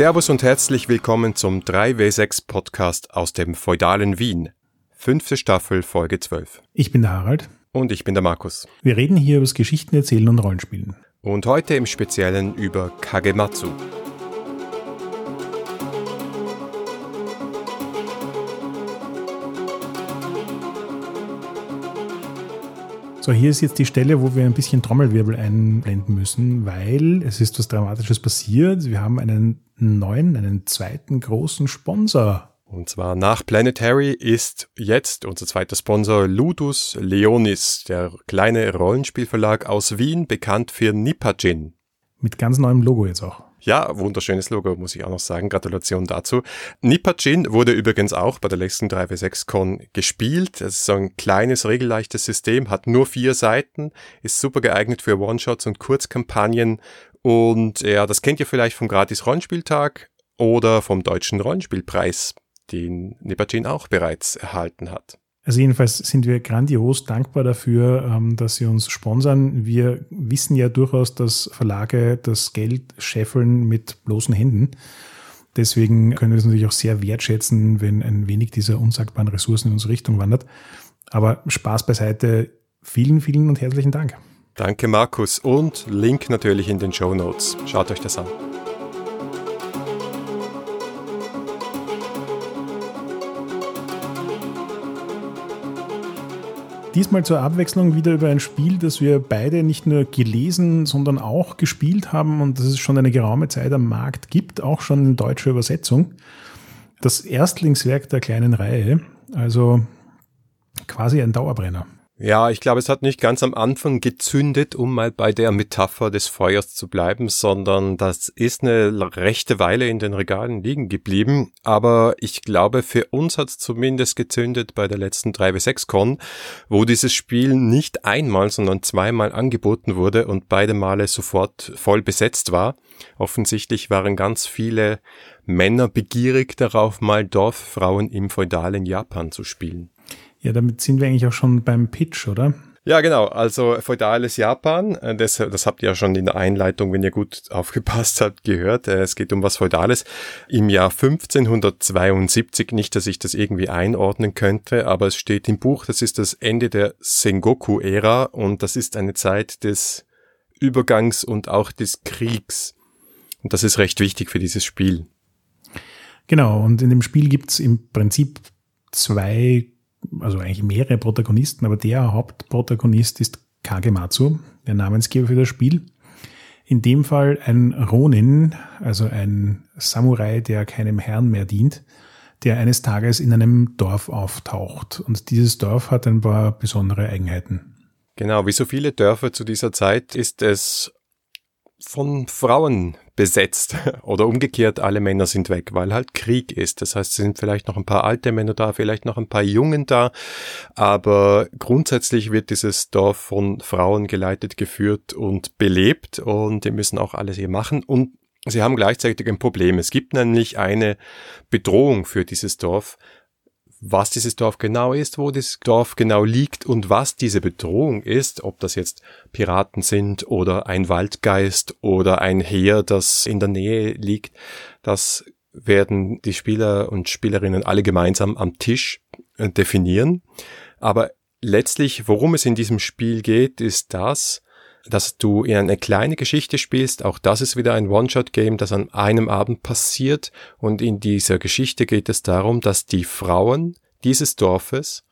Servus und herzlich willkommen zum 3W6 Podcast aus dem feudalen Wien. Fünfte Staffel, Folge 12. Ich bin der Harald. Und ich bin der Markus. Wir reden hier über das Geschichten erzählen und Rollenspielen. Und heute im Speziellen über Kagematsu. So, hier ist jetzt die Stelle, wo wir ein bisschen Trommelwirbel einblenden müssen, weil es ist was Dramatisches passiert. Wir haben einen neuen, einen zweiten großen Sponsor. Und zwar nach Planetary ist jetzt unser zweiter Sponsor Ludus Leonis, der kleine Rollenspielverlag aus Wien, bekannt für Nipajin. Mit ganz neuem Logo jetzt auch. Ja, wunderschönes Logo, muss ich auch noch sagen. Gratulation dazu. Nipachin wurde übrigens auch bei der letzten 3W6Con gespielt. Es ist so ein kleines, regelleichtes System, hat nur vier Seiten, ist super geeignet für One-Shots und Kurzkampagnen. Und ja, das kennt ihr vielleicht vom Gratis-Rollenspieltag oder vom Deutschen Rollenspielpreis, den Nipachin auch bereits erhalten hat. Also jedenfalls sind wir grandios dankbar dafür, ähm, dass Sie uns sponsern. Wir wissen ja durchaus, dass Verlage das Geld scheffeln mit bloßen Händen. Deswegen können wir es natürlich auch sehr wertschätzen, wenn ein wenig dieser unsagbaren Ressourcen in unsere Richtung wandert. Aber Spaß beiseite. Vielen, vielen und herzlichen Dank. Danke, Markus. Und Link natürlich in den Show Notes. Schaut euch das an. Diesmal zur Abwechslung wieder über ein Spiel, das wir beide nicht nur gelesen, sondern auch gespielt haben und das es schon eine geraume Zeit am Markt gibt, auch schon in deutscher Übersetzung. Das Erstlingswerk der kleinen Reihe, also quasi ein Dauerbrenner. Ja, ich glaube, es hat nicht ganz am Anfang gezündet, um mal bei der Metapher des Feuers zu bleiben, sondern das ist eine rechte Weile in den Regalen liegen geblieben. Aber ich glaube, für uns hat es zumindest gezündet bei der letzten 3W6-Con, wo dieses Spiel nicht einmal, sondern zweimal angeboten wurde und beide Male sofort voll besetzt war. Offensichtlich waren ganz viele Männer begierig darauf, mal Dorffrauen im feudalen Japan zu spielen. Ja, damit sind wir eigentlich auch schon beim Pitch, oder? Ja, genau. Also feudales Japan, äh, das, das habt ihr ja schon in der Einleitung, wenn ihr gut aufgepasst habt, gehört. Äh, es geht um was Feudales. Im Jahr 1572, nicht, dass ich das irgendwie einordnen könnte, aber es steht im Buch, das ist das Ende der Sengoku-Ära und das ist eine Zeit des Übergangs und auch des Kriegs. Und das ist recht wichtig für dieses Spiel. Genau, und in dem Spiel gibt's im Prinzip zwei also eigentlich mehrere Protagonisten, aber der Hauptprotagonist ist Kagematsu, der Namensgeber für das Spiel. In dem Fall ein Ronin, also ein Samurai, der keinem Herrn mehr dient, der eines Tages in einem Dorf auftaucht. Und dieses Dorf hat ein paar besondere Eigenheiten. Genau, wie so viele Dörfer zu dieser Zeit ist es von Frauen besetzt. Oder umgekehrt, alle Männer sind weg, weil halt Krieg ist. Das heißt, es sind vielleicht noch ein paar alte Männer da, vielleicht noch ein paar Jungen da, aber grundsätzlich wird dieses Dorf von Frauen geleitet, geführt und belebt. Und die müssen auch alles hier machen. Und Sie haben gleichzeitig ein Problem. Es gibt nämlich eine Bedrohung für dieses Dorf, was dieses Dorf genau ist, wo das Dorf genau liegt und was diese Bedrohung ist, ob das jetzt Piraten sind oder ein Waldgeist oder ein Heer, das in der Nähe liegt, das werden die Spieler und Spielerinnen alle gemeinsam am Tisch äh, definieren. Aber letztlich, worum es in diesem Spiel geht, ist das, dass du in eine kleine Geschichte spielst. Auch das ist wieder ein One-Shot-Game, das an einem Abend passiert. Und in dieser Geschichte geht es darum, dass die Frauen dieses Dorfes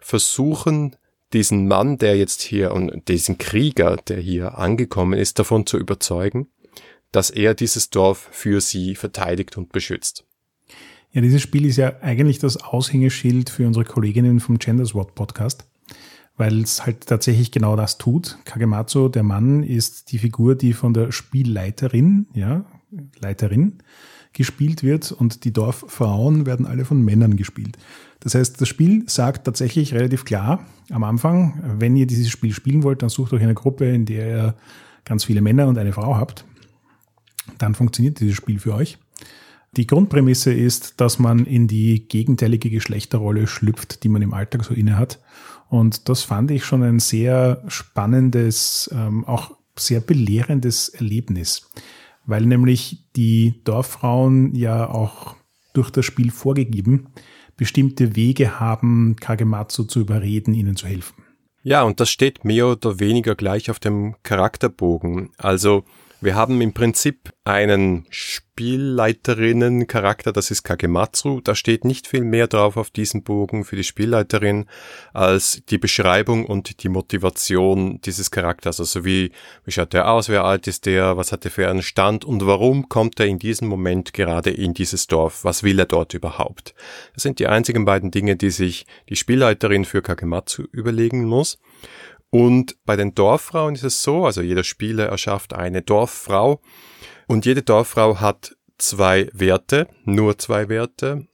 versuchen, diesen Mann, der jetzt hier und diesen Krieger, der hier angekommen ist, davon zu überzeugen, dass er dieses Dorf für sie verteidigt und beschützt. Ja, dieses Spiel ist ja eigentlich das Aushängeschild für unsere Kolleginnen vom Gender SWAT Podcast weil es halt tatsächlich genau das tut. Kagematsu, der Mann, ist die Figur, die von der Spielleiterin, ja, Leiterin, gespielt wird und die Dorffrauen werden alle von Männern gespielt. Das heißt, das Spiel sagt tatsächlich relativ klar am Anfang, wenn ihr dieses Spiel spielen wollt, dann sucht euch eine Gruppe, in der ihr ganz viele Männer und eine Frau habt. Dann funktioniert dieses Spiel für euch. Die Grundprämisse ist, dass man in die gegenteilige Geschlechterrolle schlüpft, die man im Alltag so inne hat und das fand ich schon ein sehr spannendes, ähm, auch sehr belehrendes Erlebnis. weil nämlich die Dorffrauen ja auch durch das Spiel vorgegeben bestimmte Wege haben, Kagematsu zu überreden, ihnen zu helfen. Ja, und das steht mehr oder weniger gleich auf dem Charakterbogen. Also wir haben im Prinzip einen Spielleiterinnen-Charakter, das ist Kagematsu. Da steht nicht viel mehr drauf auf diesem Bogen für die Spielleiterin als die Beschreibung und die Motivation dieses Charakters. Also wie, wie schaut der aus, wer alt ist der, was hat er für einen Stand und warum kommt er in diesem Moment gerade in dieses Dorf? Was will er dort überhaupt? Das sind die einzigen beiden Dinge, die sich die Spielleiterin für Kagematsu überlegen muss. Und bei den Dorffrauen ist es so, also jeder Spieler erschafft eine Dorffrau und jede Dorffrau hat zwei Werte, nur zwei Werte.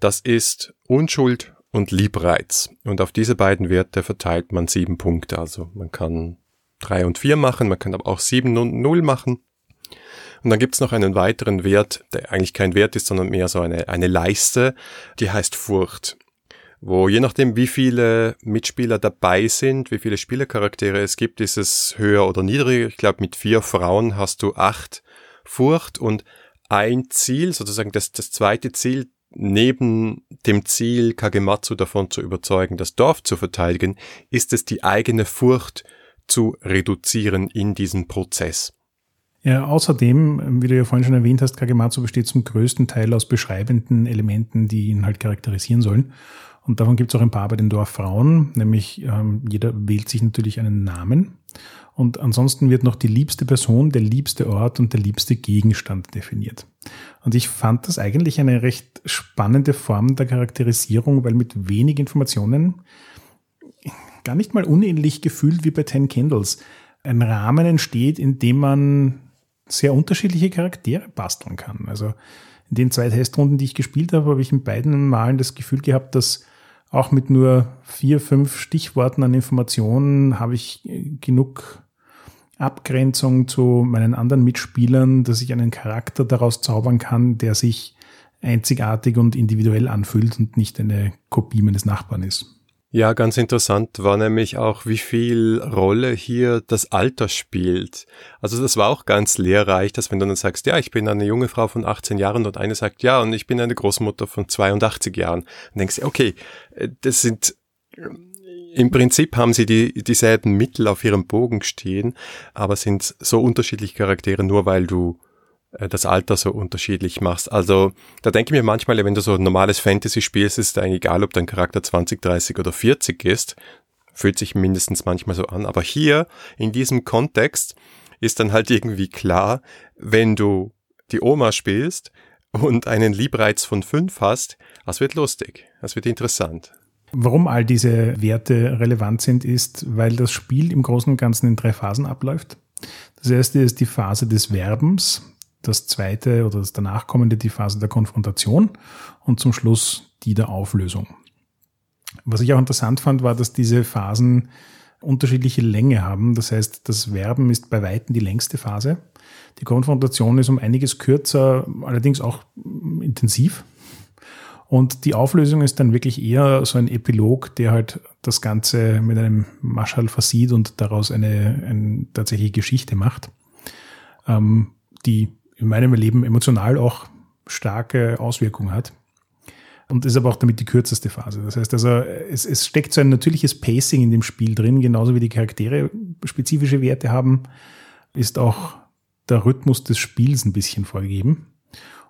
Das ist Unschuld und Liebreiz. Und auf diese beiden Werte verteilt man sieben Punkte. Also man kann drei und vier machen, man kann aber auch sieben und null machen. Und dann gibt's noch einen weiteren Wert, der eigentlich kein Wert ist, sondern mehr so eine, eine Leiste, die heißt Furcht wo je nachdem, wie viele Mitspieler dabei sind, wie viele Spielercharaktere es gibt, ist es höher oder niedriger. Ich glaube, mit vier Frauen hast du acht Furcht und ein Ziel, sozusagen das, das zweite Ziel, neben dem Ziel, Kagematsu davon zu überzeugen, das Dorf zu verteidigen, ist es die eigene Furcht zu reduzieren in diesem Prozess. Ja, außerdem, wie du ja vorhin schon erwähnt hast, Kagematsu besteht zum größten Teil aus beschreibenden Elementen, die ihn halt charakterisieren sollen. Und davon gibt es auch ein paar bei den Dorffrauen, nämlich ähm, jeder wählt sich natürlich einen Namen. Und ansonsten wird noch die liebste Person, der liebste Ort und der liebste Gegenstand definiert. Und ich fand das eigentlich eine recht spannende Form der Charakterisierung, weil mit wenig Informationen gar nicht mal unähnlich gefühlt wie bei Ten Candles ein Rahmen entsteht, in dem man sehr unterschiedliche Charaktere basteln kann. Also in den zwei Testrunden, die ich gespielt habe, habe ich in beiden Malen das Gefühl gehabt, dass auch mit nur vier, fünf Stichworten an Informationen habe ich genug Abgrenzung zu meinen anderen Mitspielern, dass ich einen Charakter daraus zaubern kann, der sich einzigartig und individuell anfühlt und nicht eine Kopie meines Nachbarn ist. Ja, ganz interessant war nämlich auch, wie viel Rolle hier das Alter spielt. Also das war auch ganz lehrreich, dass wenn du dann sagst, ja, ich bin eine junge Frau von 18 Jahren und eine sagt, ja, und ich bin eine Großmutter von 82 Jahren, dann denkst du, okay, äh, das sind im Prinzip haben sie die, dieselben Mittel auf ihrem Bogen stehen, aber sind so unterschiedliche Charaktere, nur weil du äh, das Alter so unterschiedlich machst. Also da denke ich mir manchmal, wenn du so ein normales Fantasy spielst, ist es eigentlich egal, ob dein Charakter 20, 30 oder 40 ist. Fühlt sich mindestens manchmal so an. Aber hier, in diesem Kontext, ist dann halt irgendwie klar, wenn du die Oma spielst und einen Liebreiz von 5 hast, das wird lustig, das wird interessant. Warum all diese Werte relevant sind, ist, weil das Spiel im Großen und Ganzen in drei Phasen abläuft. Das erste ist die Phase des Werbens, das zweite oder das danach kommende die Phase der Konfrontation und zum Schluss die der Auflösung. Was ich auch interessant fand, war, dass diese Phasen unterschiedliche Länge haben. Das heißt, das Verben ist bei Weitem die längste Phase. Die Konfrontation ist um einiges kürzer, allerdings auch intensiv. Und die Auflösung ist dann wirklich eher so ein Epilog, der halt das Ganze mit einem Maschall versieht und daraus eine, eine tatsächliche Geschichte macht, ähm, die in meinem Leben emotional auch starke Auswirkungen hat. Und ist aber auch damit die kürzeste Phase. Das heißt also, es, es steckt so ein natürliches Pacing in dem Spiel drin, genauso wie die Charaktere spezifische Werte haben, ist auch der Rhythmus des Spiels ein bisschen vorgegeben.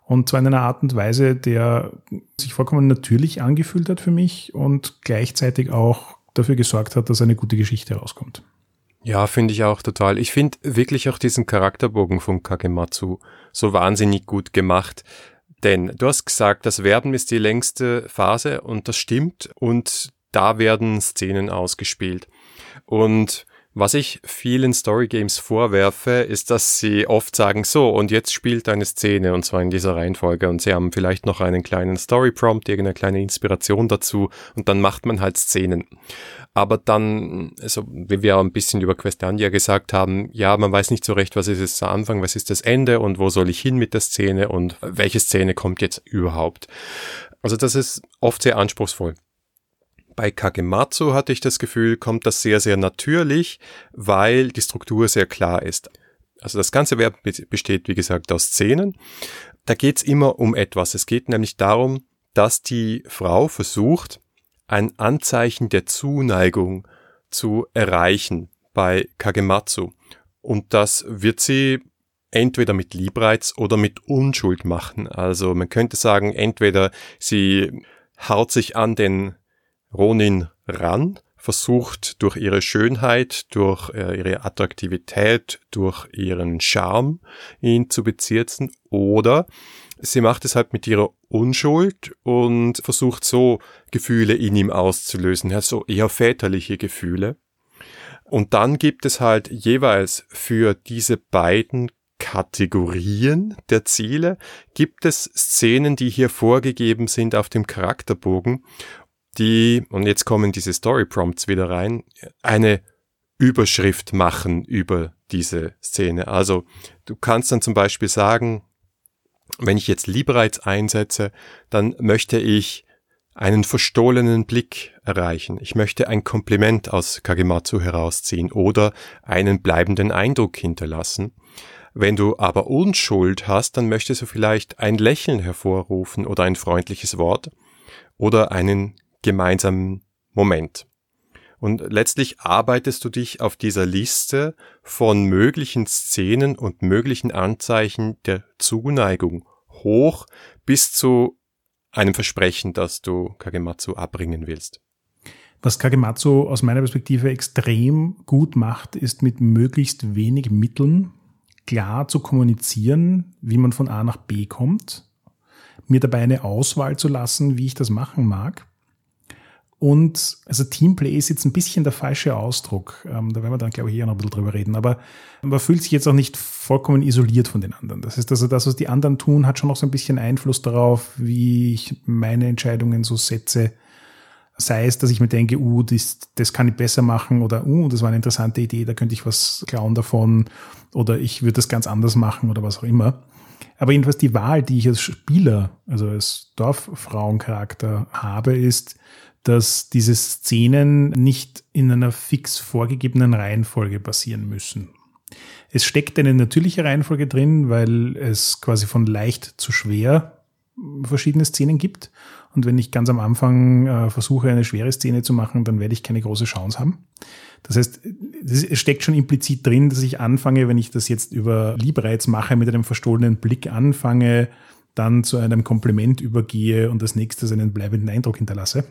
Und zwar in einer Art und Weise, der sich vollkommen natürlich angefühlt hat für mich und gleichzeitig auch dafür gesorgt hat, dass eine gute Geschichte rauskommt. Ja, finde ich auch total. Ich finde wirklich auch diesen Charakterbogen von Kagematsu so wahnsinnig gut gemacht. Denn du hast gesagt, das Werden ist die längste Phase und das stimmt und da werden Szenen ausgespielt. Und was ich vielen Storygames vorwerfe, ist, dass sie oft sagen, so, und jetzt spielt eine Szene, und zwar in dieser Reihenfolge, und sie haben vielleicht noch einen kleinen Story-Prompt, irgendeine kleine Inspiration dazu, und dann macht man halt Szenen. Aber dann, also, wie wir auch ein bisschen über Questandia gesagt haben, ja, man weiß nicht so recht, was ist jetzt der Anfang, was ist das Ende, und wo soll ich hin mit der Szene, und welche Szene kommt jetzt überhaupt. Also das ist oft sehr anspruchsvoll. Bei Kagematsu hatte ich das Gefühl, kommt das sehr, sehr natürlich, weil die Struktur sehr klar ist. Also das ganze Werk besteht, wie gesagt, aus Szenen. Da geht's immer um etwas. Es geht nämlich darum, dass die Frau versucht, ein Anzeichen der Zuneigung zu erreichen bei Kagematsu. Und das wird sie entweder mit Liebreiz oder mit Unschuld machen. Also man könnte sagen, entweder sie haut sich an den Ronin ran, versucht durch ihre Schönheit, durch äh, ihre Attraktivität, durch ihren Charme ihn zu bezirzen. Oder sie macht es halt mit ihrer Unschuld und versucht so Gefühle in ihm auszulösen, so eher väterliche Gefühle. Und dann gibt es halt jeweils für diese beiden Kategorien der Ziele gibt es Szenen, die hier vorgegeben sind auf dem Charakterbogen, die, und jetzt kommen diese Story Prompts wieder rein, eine Überschrift machen über diese Szene. Also du kannst dann zum Beispiel sagen, wenn ich jetzt Liebreiz einsetze, dann möchte ich einen verstohlenen Blick erreichen. Ich möchte ein Kompliment aus Kagematsu herausziehen oder einen bleibenden Eindruck hinterlassen. Wenn du aber Unschuld hast, dann möchtest du vielleicht ein Lächeln hervorrufen oder ein freundliches Wort oder einen gemeinsamen Moment. Und letztlich arbeitest du dich auf dieser Liste von möglichen Szenen und möglichen Anzeichen der Zuneigung hoch bis zu einem Versprechen, das du Kagematsu abbringen willst. Was Kagematsu aus meiner Perspektive extrem gut macht, ist mit möglichst wenig Mitteln klar zu kommunizieren, wie man von A nach B kommt, mir dabei eine Auswahl zu lassen, wie ich das machen mag und also Teamplay ist jetzt ein bisschen der falsche Ausdruck. Ähm, da werden wir dann, glaube ich, eher noch ein bisschen drüber reden. Aber man fühlt sich jetzt auch nicht vollkommen isoliert von den anderen. Das heißt also, das, was die anderen tun, hat schon noch so ein bisschen Einfluss darauf, wie ich meine Entscheidungen so setze. Sei es, dass ich mir denke, uh, das, das kann ich besser machen oder uh, das war eine interessante Idee, da könnte ich was klauen davon oder ich würde das ganz anders machen oder was auch immer. Aber jedenfalls die Wahl, die ich als Spieler, also als Dorffrauencharakter habe, ist, dass diese Szenen nicht in einer fix vorgegebenen Reihenfolge passieren müssen. Es steckt eine natürliche Reihenfolge drin, weil es quasi von leicht zu schwer verschiedene Szenen gibt. Und wenn ich ganz am Anfang äh, versuche, eine schwere Szene zu machen, dann werde ich keine große Chance haben. Das heißt, es steckt schon implizit drin, dass ich anfange, wenn ich das jetzt über Liebreiz mache, mit einem verstohlenen Blick anfange, dann zu einem Kompliment übergehe und als nächstes einen bleibenden Eindruck hinterlasse.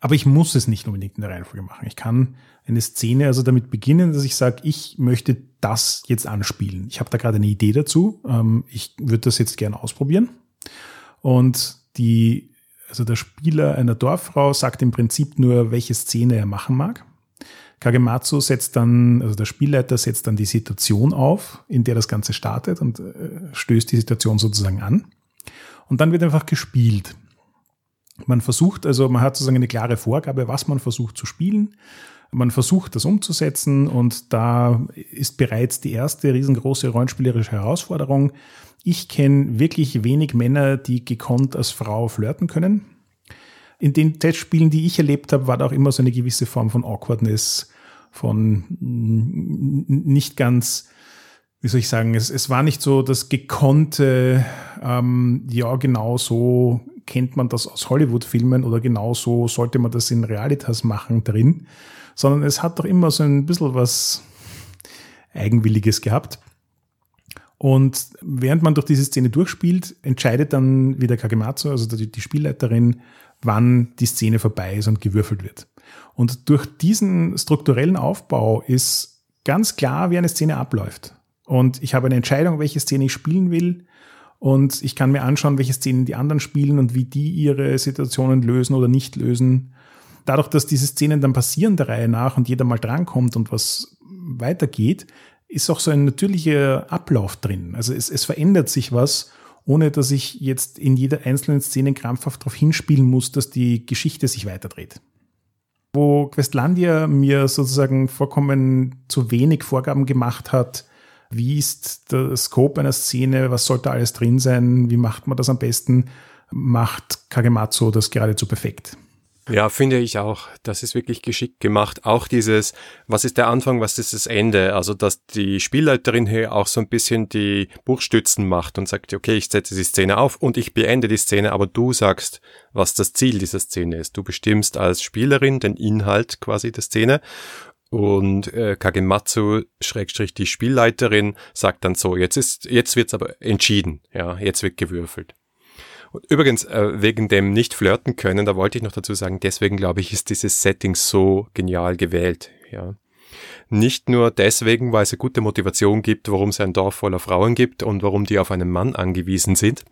Aber ich muss es nicht unbedingt in der Reihenfolge machen. Ich kann eine Szene also damit beginnen, dass ich sage, ich möchte das jetzt anspielen. Ich habe da gerade eine Idee dazu. Ähm, ich würde das jetzt gerne ausprobieren. Und die, also der Spieler einer Dorffrau sagt im Prinzip nur, welche Szene er machen mag. Kagematsu setzt dann, also der Spielleiter setzt dann die Situation auf, in der das Ganze startet und äh, stößt die Situation sozusagen an. Und dann wird einfach gespielt. Man versucht, also man hat sozusagen eine klare Vorgabe, was man versucht zu spielen. Man versucht das umzusetzen und da ist bereits die erste riesengroße rollenspielerische Herausforderung. Ich kenne wirklich wenig Männer, die gekonnt als Frau flirten können. In den Testspielen, die ich erlebt habe, war da auch immer so eine gewisse Form von Awkwardness, von nicht ganz, wie soll ich sagen, es, es war nicht so das gekonnte, ähm, ja genau so kennt man das aus Hollywood-Filmen oder genauso sollte man das in Realitas machen drin, sondern es hat doch immer so ein bisschen was Eigenwilliges gehabt. Und während man durch diese Szene durchspielt, entscheidet dann wieder Kagematsu, also die, die Spielleiterin, wann die Szene vorbei ist und gewürfelt wird. Und durch diesen strukturellen Aufbau ist ganz klar, wie eine Szene abläuft. Und ich habe eine Entscheidung, welche Szene ich spielen will und ich kann mir anschauen, welche Szenen die anderen spielen und wie die ihre Situationen lösen oder nicht lösen. Dadurch, dass diese Szenen dann passieren der Reihe nach und jeder mal drankommt und was weitergeht, ist auch so ein natürlicher Ablauf drin. Also es, es verändert sich was, ohne dass ich jetzt in jeder einzelnen Szene krampfhaft darauf hinspielen muss, dass die Geschichte sich weiterdreht. Wo Questlandia mir sozusagen vollkommen zu wenig Vorgaben gemacht hat, wie ist der Scope einer Szene? Was sollte alles drin sein? Wie macht man das am besten? Macht Kagematsu das geradezu perfekt. Ja, finde ich auch. Das ist wirklich geschickt gemacht. Auch dieses, was ist der Anfang, was ist das Ende? Also, dass die Spielleiterin hier auch so ein bisschen die Buchstützen macht und sagt, okay, ich setze die Szene auf und ich beende die Szene, aber du sagst, was das Ziel dieser Szene ist. Du bestimmst als Spielerin den Inhalt quasi der Szene und äh, Kagematsu, Schrägstrich die Spielleiterin, sagt dann so, jetzt ist, jetzt wird's aber entschieden, ja, jetzt wird gewürfelt. Und übrigens, äh, wegen dem nicht flirten können, da wollte ich noch dazu sagen, deswegen glaube ich, ist dieses Setting so genial gewählt, ja. Nicht nur deswegen, weil es eine gute Motivation gibt, warum es ein Dorf voller Frauen gibt und warum die auf einen Mann angewiesen sind,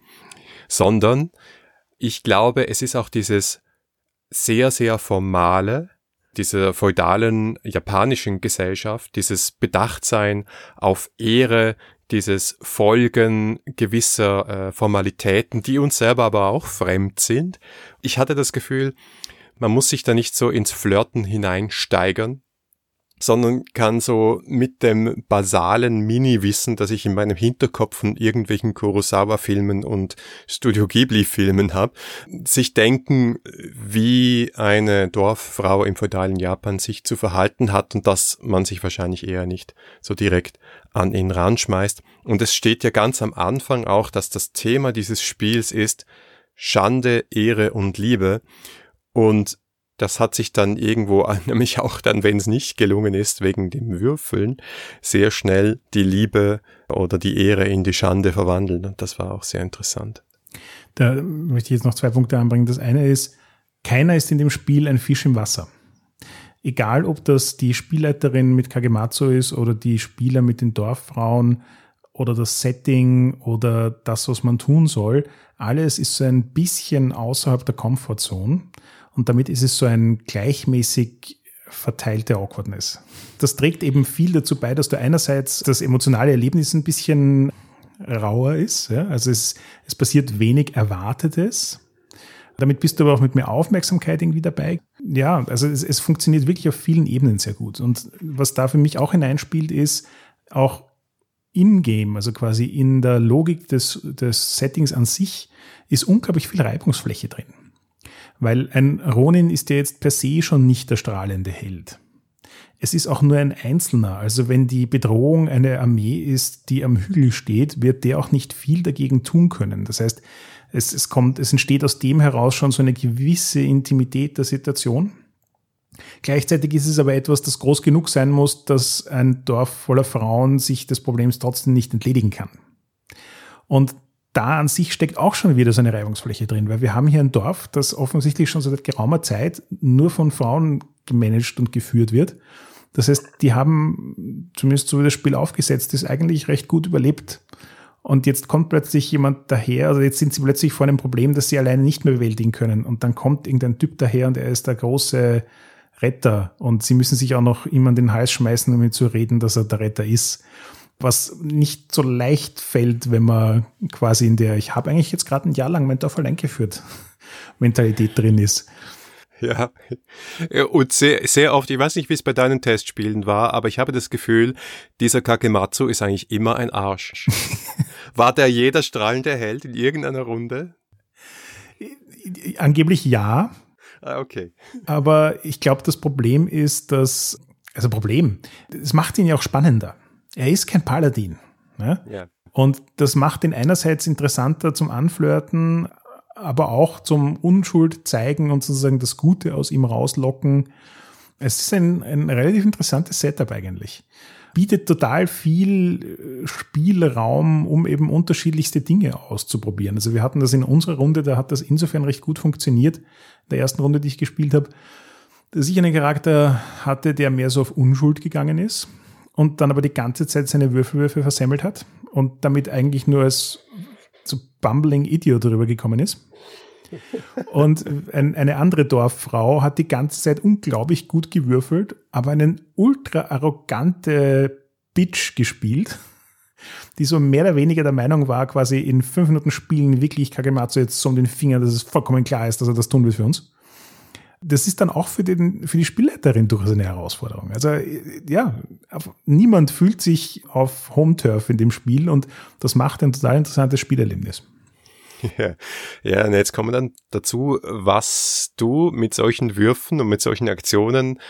sondern ich glaube, es ist auch dieses sehr, sehr formale, dieser feudalen japanischen Gesellschaft, dieses Bedachtsein auf Ehre, dieses Folgen gewisser äh, Formalitäten, die uns selber aber auch fremd sind. Ich hatte das Gefühl, man muss sich da nicht so ins Flirten hineinsteigern, sondern kann so mit dem basalen Mini-Wissen, das ich in meinem Hinterkopf von irgendwelchen Kurosawa-Filmen und Studio Ghibli-Filmen habe, sich denken, wie eine Dorffrau im feudalen Japan sich zu verhalten hat und dass man sich wahrscheinlich eher nicht so direkt an ihn ranschmeißt. Und es steht ja ganz am Anfang auch, dass das Thema dieses Spiels ist Schande, Ehre und Liebe. Und das hat sich dann irgendwo, nämlich auch dann, wenn es nicht gelungen ist, wegen dem Würfeln, sehr schnell die Liebe oder die Ehre in die Schande verwandelt. Und das war auch sehr interessant. Da möchte ich jetzt noch zwei Punkte anbringen. Das eine ist, keiner ist in dem Spiel ein Fisch im Wasser. Egal, ob das die Spielleiterin mit Kagematsu ist oder die Spieler mit den Dorffrauen oder das Setting oder das, was man tun soll, alles ist so ein bisschen außerhalb der Comfortzone. Und damit ist es so ein gleichmäßig verteilte Awkwardness. Das trägt eben viel dazu bei, dass du einerseits das emotionale Erlebnis ein bisschen rauer ist. Ja? Also es, es passiert wenig Erwartetes. Damit bist du aber auch mit mehr Aufmerksamkeit irgendwie dabei. Ja, also es, es funktioniert wirklich auf vielen Ebenen sehr gut. Und was da für mich auch hineinspielt, ist auch in-game, also quasi in der Logik des, des Settings an sich, ist unglaublich viel Reibungsfläche drin. Weil ein Ronin ist ja jetzt per se schon nicht der strahlende Held. Es ist auch nur ein Einzelner. Also wenn die Bedrohung eine Armee ist, die am Hügel steht, wird der auch nicht viel dagegen tun können. Das heißt, es, es kommt, es entsteht aus dem heraus schon so eine gewisse Intimität der Situation. Gleichzeitig ist es aber etwas, das groß genug sein muss, dass ein Dorf voller Frauen sich des Problems trotzdem nicht entledigen kann. Und da an sich steckt auch schon wieder so eine Reibungsfläche drin, weil wir haben hier ein Dorf, das offensichtlich schon seit geraumer Zeit nur von Frauen gemanagt und geführt wird. Das heißt, die haben, zumindest so wie das Spiel aufgesetzt ist, eigentlich recht gut überlebt. Und jetzt kommt plötzlich jemand daher, also jetzt sind sie plötzlich vor einem Problem, das sie alleine nicht mehr bewältigen können. Und dann kommt irgendein Typ daher und er ist der große Retter. Und sie müssen sich auch noch immer an den Hals schmeißen, um ihm zu reden, dass er der Retter ist was nicht so leicht fällt, wenn man quasi in der, ich habe eigentlich jetzt gerade ein Jahr lang mein Dorf allein geführt, Mentalität drin ist. Ja, und sehr, sehr oft, ich weiß nicht, wie es bei deinen Testspielen war, aber ich habe das Gefühl, dieser Kakematsu ist eigentlich immer ein Arsch. war der jeder strahlende Held in irgendeiner Runde? Angeblich ja. Ah, okay. Aber ich glaube, das Problem ist, dass, also Problem, es macht ihn ja auch spannender er ist kein Paladin. Ne? Ja. Und das macht ihn einerseits interessanter zum Anflirten, aber auch zum Unschuld zeigen und sozusagen das Gute aus ihm rauslocken. Es ist ein, ein relativ interessantes Setup eigentlich. Bietet total viel äh, Spielraum, um eben unterschiedlichste Dinge auszuprobieren. Also wir hatten das in unserer Runde, da hat das insofern recht gut funktioniert, in der ersten Runde, die ich gespielt habe, dass ich einen Charakter hatte, der mehr so auf Unschuld gegangen ist und dann aber die ganze Zeit seine Würfelwürfe versemmelt hat und damit eigentlich nur als so bumbling Idiot darüber gekommen ist. Und ein, eine andere Dorffrau hat die ganze Zeit unglaublich gut gewürfelt, aber einen ultra arrogante Bitch gespielt, die so mehr oder weniger der Meinung war, quasi in fünf Minuten Spielen wirklich Kagematsu jetzt so um den Finger, dass es vollkommen klar ist, dass er das tun will für uns das ist dann auch für, den, für die Spielleiterin durchaus eine Herausforderung. Also ja, niemand fühlt sich auf Home Turf in dem Spiel und das macht ein total interessantes Spielerlebnis. Ja, ja, und jetzt kommen wir dann dazu, was du mit solchen Würfen und mit solchen Aktionen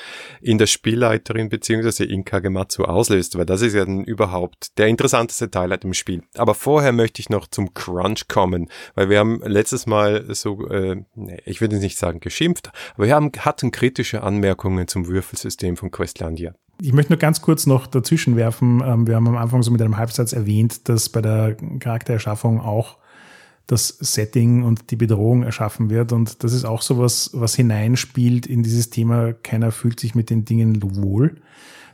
in der Spielleiterin beziehungsweise in Kagematsu auslöst, weil das ist ja dann überhaupt der interessanteste Teil im Spiel. Aber vorher möchte ich noch zum Crunch kommen, weil wir haben letztes Mal so, äh, ich würde nicht sagen geschimpft, aber wir haben, hatten kritische Anmerkungen zum Würfelsystem von Questlandia. Ich möchte nur ganz kurz noch dazwischen werfen. Ähm, wir haben am Anfang so mit einem Halbsatz erwähnt, dass bei der Charaktererschaffung auch das Setting und die Bedrohung erschaffen wird. Und das ist auch sowas, was hineinspielt in dieses Thema, keiner fühlt sich mit den Dingen wohl.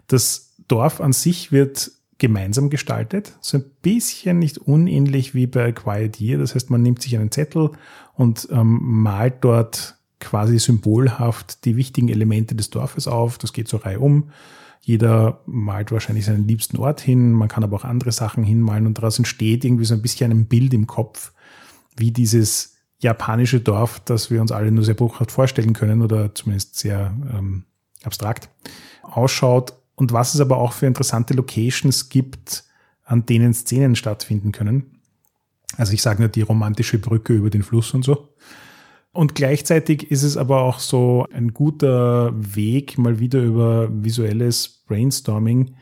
Das Dorf an sich wird gemeinsam gestaltet, so ein bisschen nicht unähnlich wie bei Quiet Year. Das heißt, man nimmt sich einen Zettel und ähm, malt dort quasi symbolhaft die wichtigen Elemente des Dorfes auf. Das geht so Reihe um. Jeder malt wahrscheinlich seinen liebsten Ort hin. Man kann aber auch andere Sachen hinmalen und daraus entsteht irgendwie so ein bisschen ein Bild im Kopf, wie dieses japanische Dorf, das wir uns alle nur sehr buchhaft vorstellen können oder zumindest sehr ähm, abstrakt ausschaut und was es aber auch für interessante Locations gibt, an denen Szenen stattfinden können. Also ich sage nur die romantische Brücke über den Fluss und so. Und gleichzeitig ist es aber auch so ein guter Weg, mal wieder über visuelles Brainstorming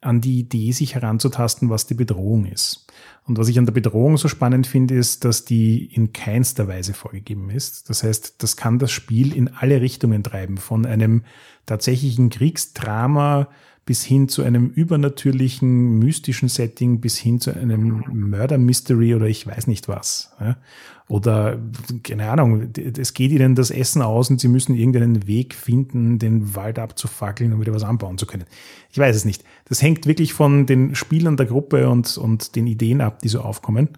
an die Idee sich heranzutasten, was die Bedrohung ist. Und was ich an der Bedrohung so spannend finde, ist, dass die in keinster Weise vorgegeben ist. Das heißt, das kann das Spiel in alle Richtungen treiben, von einem tatsächlichen Kriegsdrama bis hin zu einem übernatürlichen, mystischen Setting, bis hin zu einem Murder-Mystery oder ich weiß nicht was. Oder, keine Ahnung, es geht ihnen das Essen aus und sie müssen irgendeinen Weg finden, den Wald abzufackeln, um wieder was anbauen zu können. Ich weiß es nicht. Das hängt wirklich von den Spielern der Gruppe und, und den Ideen ab, die so aufkommen.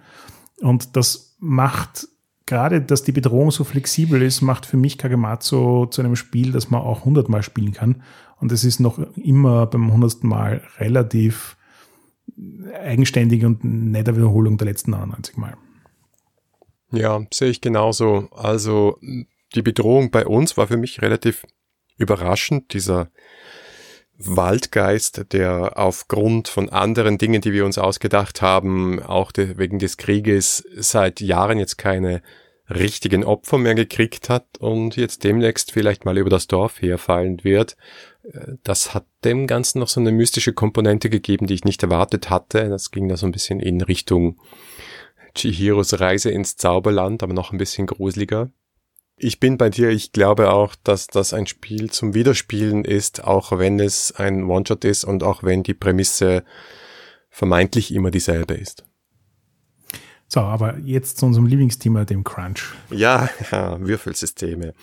Und das macht gerade, dass die Bedrohung so flexibel ist, macht für mich Kagematsu zu einem Spiel, das man auch hundertmal spielen kann. Und es ist noch immer beim hundertsten Mal relativ eigenständig und netter Wiederholung der letzten 99 Mal. Ja, sehe ich genauso. Also die Bedrohung bei uns war für mich relativ überraschend. Dieser Waldgeist, der aufgrund von anderen Dingen, die wir uns ausgedacht haben, auch de wegen des Krieges seit Jahren jetzt keine richtigen Opfer mehr gekriegt hat und jetzt demnächst vielleicht mal über das Dorf herfallen wird. Das hat dem Ganzen noch so eine mystische Komponente gegeben, die ich nicht erwartet hatte. Das ging da so ein bisschen in Richtung Chihiros Reise ins Zauberland, aber noch ein bisschen gruseliger. Ich bin bei dir, ich glaube auch, dass das ein Spiel zum Wiederspielen ist, auch wenn es ein One-Shot ist und auch wenn die Prämisse vermeintlich immer dieselbe ist. So, aber jetzt zu unserem Lieblingsthema, dem Crunch. Ja, ja Würfelsysteme.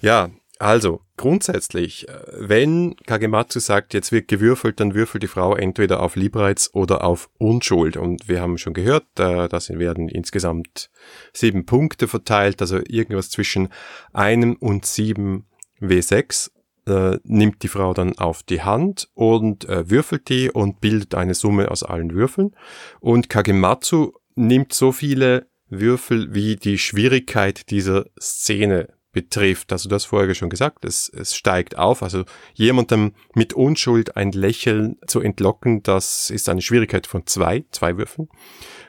Ja, also, grundsätzlich, äh, wenn Kagematsu sagt, jetzt wird gewürfelt, dann würfelt die Frau entweder auf Liebreiz oder auf Unschuld. Und wir haben schon gehört, äh, da werden insgesamt sieben Punkte verteilt, also irgendwas zwischen einem und sieben W6 äh, nimmt die Frau dann auf die Hand und äh, würfelt die und bildet eine Summe aus allen Würfeln. Und Kagematsu nimmt so viele Würfel, wie die Schwierigkeit dieser Szene betrifft. Also du hast vorher schon gesagt, es, es steigt auf. Also jemandem mit Unschuld ein Lächeln zu entlocken, das ist eine Schwierigkeit von zwei, zwei Würfen.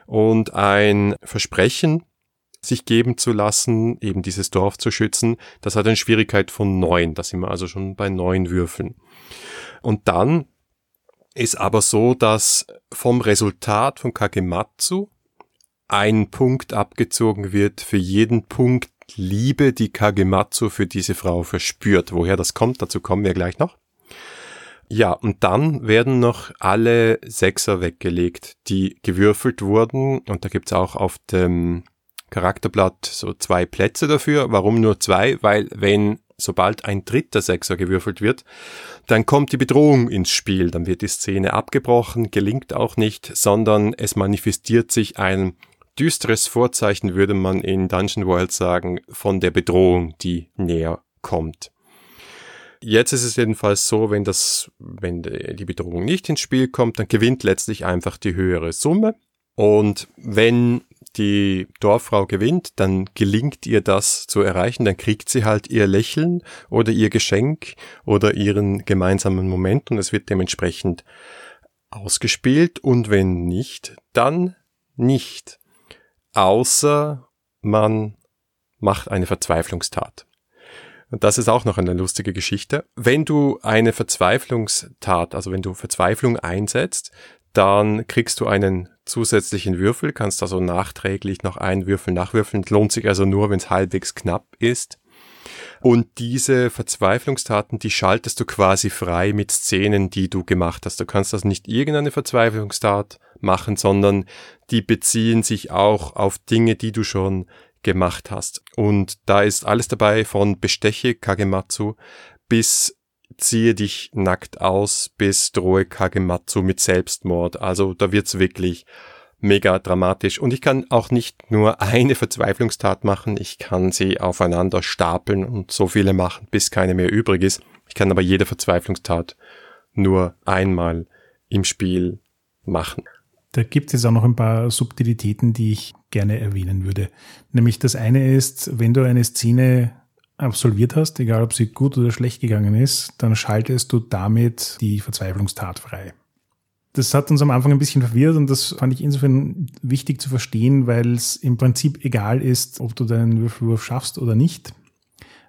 Und ein Versprechen, sich geben zu lassen, eben dieses Dorf zu schützen, das hat eine Schwierigkeit von neun. Da sind wir also schon bei neun Würfeln. Und dann ist aber so, dass vom Resultat von Kagematsu ein Punkt abgezogen wird für jeden Punkt, Liebe, die Kagematsu für diese Frau verspürt. Woher das kommt, dazu kommen wir gleich noch. Ja, und dann werden noch alle Sechser weggelegt, die gewürfelt wurden. Und da gibt's auch auf dem Charakterblatt so zwei Plätze dafür. Warum nur zwei? Weil wenn sobald ein dritter Sechser gewürfelt wird, dann kommt die Bedrohung ins Spiel. Dann wird die Szene abgebrochen, gelingt auch nicht, sondern es manifestiert sich ein düsteres Vorzeichen würde man in Dungeon World sagen von der Bedrohung, die näher kommt. Jetzt ist es jedenfalls so, wenn das, wenn die Bedrohung nicht ins Spiel kommt, dann gewinnt letztlich einfach die höhere Summe. Und wenn die Dorffrau gewinnt, dann gelingt ihr das zu erreichen, dann kriegt sie halt ihr Lächeln oder ihr Geschenk oder ihren gemeinsamen Moment und es wird dementsprechend ausgespielt und wenn nicht, dann nicht außer man macht eine Verzweiflungstat. Und das ist auch noch eine lustige Geschichte. Wenn du eine Verzweiflungstat, also wenn du Verzweiflung einsetzt, dann kriegst du einen zusätzlichen Würfel, kannst also nachträglich noch einen Würfel nachwürfeln. Lohnt sich also nur, wenn es halbwegs knapp ist. Und diese Verzweiflungstaten, die schaltest du quasi frei mit Szenen, die du gemacht hast. Du kannst also nicht irgendeine Verzweiflungstat machen, sondern die beziehen sich auch auf Dinge, die du schon gemacht hast. Und da ist alles dabei von Besteche Kagematsu bis ziehe dich nackt aus bis drohe Kagematsu mit Selbstmord. Also da wird's wirklich mega dramatisch. Und ich kann auch nicht nur eine Verzweiflungstat machen, ich kann sie aufeinander stapeln und so viele machen, bis keine mehr übrig ist. Ich kann aber jede Verzweiflungstat nur einmal im Spiel machen. Da gibt es auch noch ein paar Subtilitäten, die ich gerne erwähnen würde. Nämlich das eine ist, wenn du eine Szene absolviert hast, egal ob sie gut oder schlecht gegangen ist, dann schaltest du damit die Verzweiflungstat frei. Das hat uns am Anfang ein bisschen verwirrt und das fand ich insofern wichtig zu verstehen, weil es im Prinzip egal ist, ob du deinen Würfelwurf schaffst oder nicht.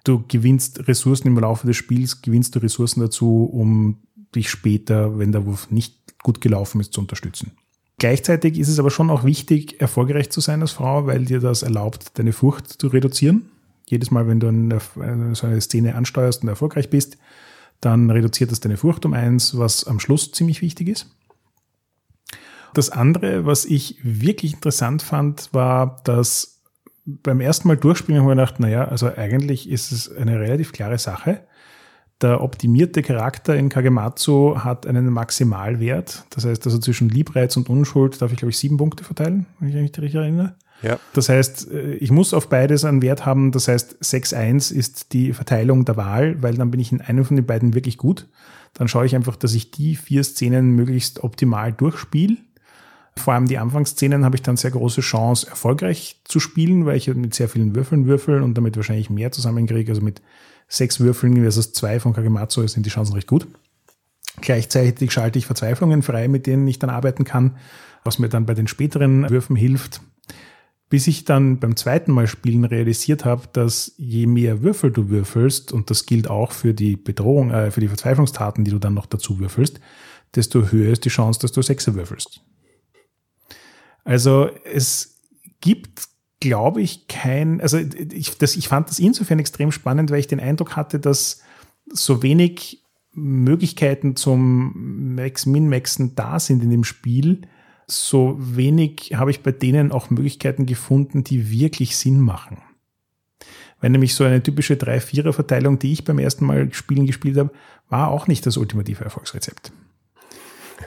Du gewinnst Ressourcen im Laufe des Spiels, gewinnst du Ressourcen dazu, um dich später, wenn der Wurf nicht gut gelaufen ist, zu unterstützen. Gleichzeitig ist es aber schon auch wichtig, erfolgreich zu sein als Frau, weil dir das erlaubt, deine Furcht zu reduzieren. Jedes Mal, wenn du eine, so eine Szene ansteuerst und erfolgreich bist, dann reduziert das deine Furcht um eins, was am Schluss ziemlich wichtig ist. Das andere, was ich wirklich interessant fand, war, dass beim ersten Mal durchspielen haben wir gedacht, naja, also eigentlich ist es eine relativ klare Sache. Der optimierte Charakter in Kagematsu hat einen Maximalwert. Das heißt also zwischen Liebreiz und Unschuld darf ich, glaube ich, sieben Punkte verteilen, wenn ich mich richtig erinnere. Ja. Das heißt, äh, ich muss auf beides einen Wert haben. Das heißt, 6-1 ist die Verteilung der Wahl, weil dann bin ich in einem von den beiden wirklich gut. Dann schaue ich einfach, dass ich die vier Szenen möglichst optimal durchspiele. Vor allem die Anfangsszenen habe ich dann sehr große Chance, erfolgreich zu spielen, weil ich mit sehr vielen Würfeln würfel und damit wahrscheinlich mehr zusammenkriege. Also mit sechs Würfeln versus zwei von Kagematsu sind die Chancen recht gut. Gleichzeitig schalte ich Verzweiflungen frei, mit denen ich dann arbeiten kann, was mir dann bei den späteren Würfen hilft. Bis ich dann beim zweiten Mal spielen realisiert habe, dass je mehr Würfel du würfelst, und das gilt auch für die Bedrohung, äh, für die Verzweiflungstaten, die du dann noch dazu würfelst, desto höher ist die Chance, dass du Sechser würfelst. Also es gibt glaube ich, kein, also ich, das, ich fand das insofern extrem spannend, weil ich den Eindruck hatte, dass so wenig Möglichkeiten zum Max-Min-Maxen da sind in dem Spiel, so wenig habe ich bei denen auch Möglichkeiten gefunden, die wirklich Sinn machen. Weil nämlich so eine typische 3-4er-Verteilung, die ich beim ersten Mal spielen gespielt habe, war auch nicht das ultimative Erfolgsrezept.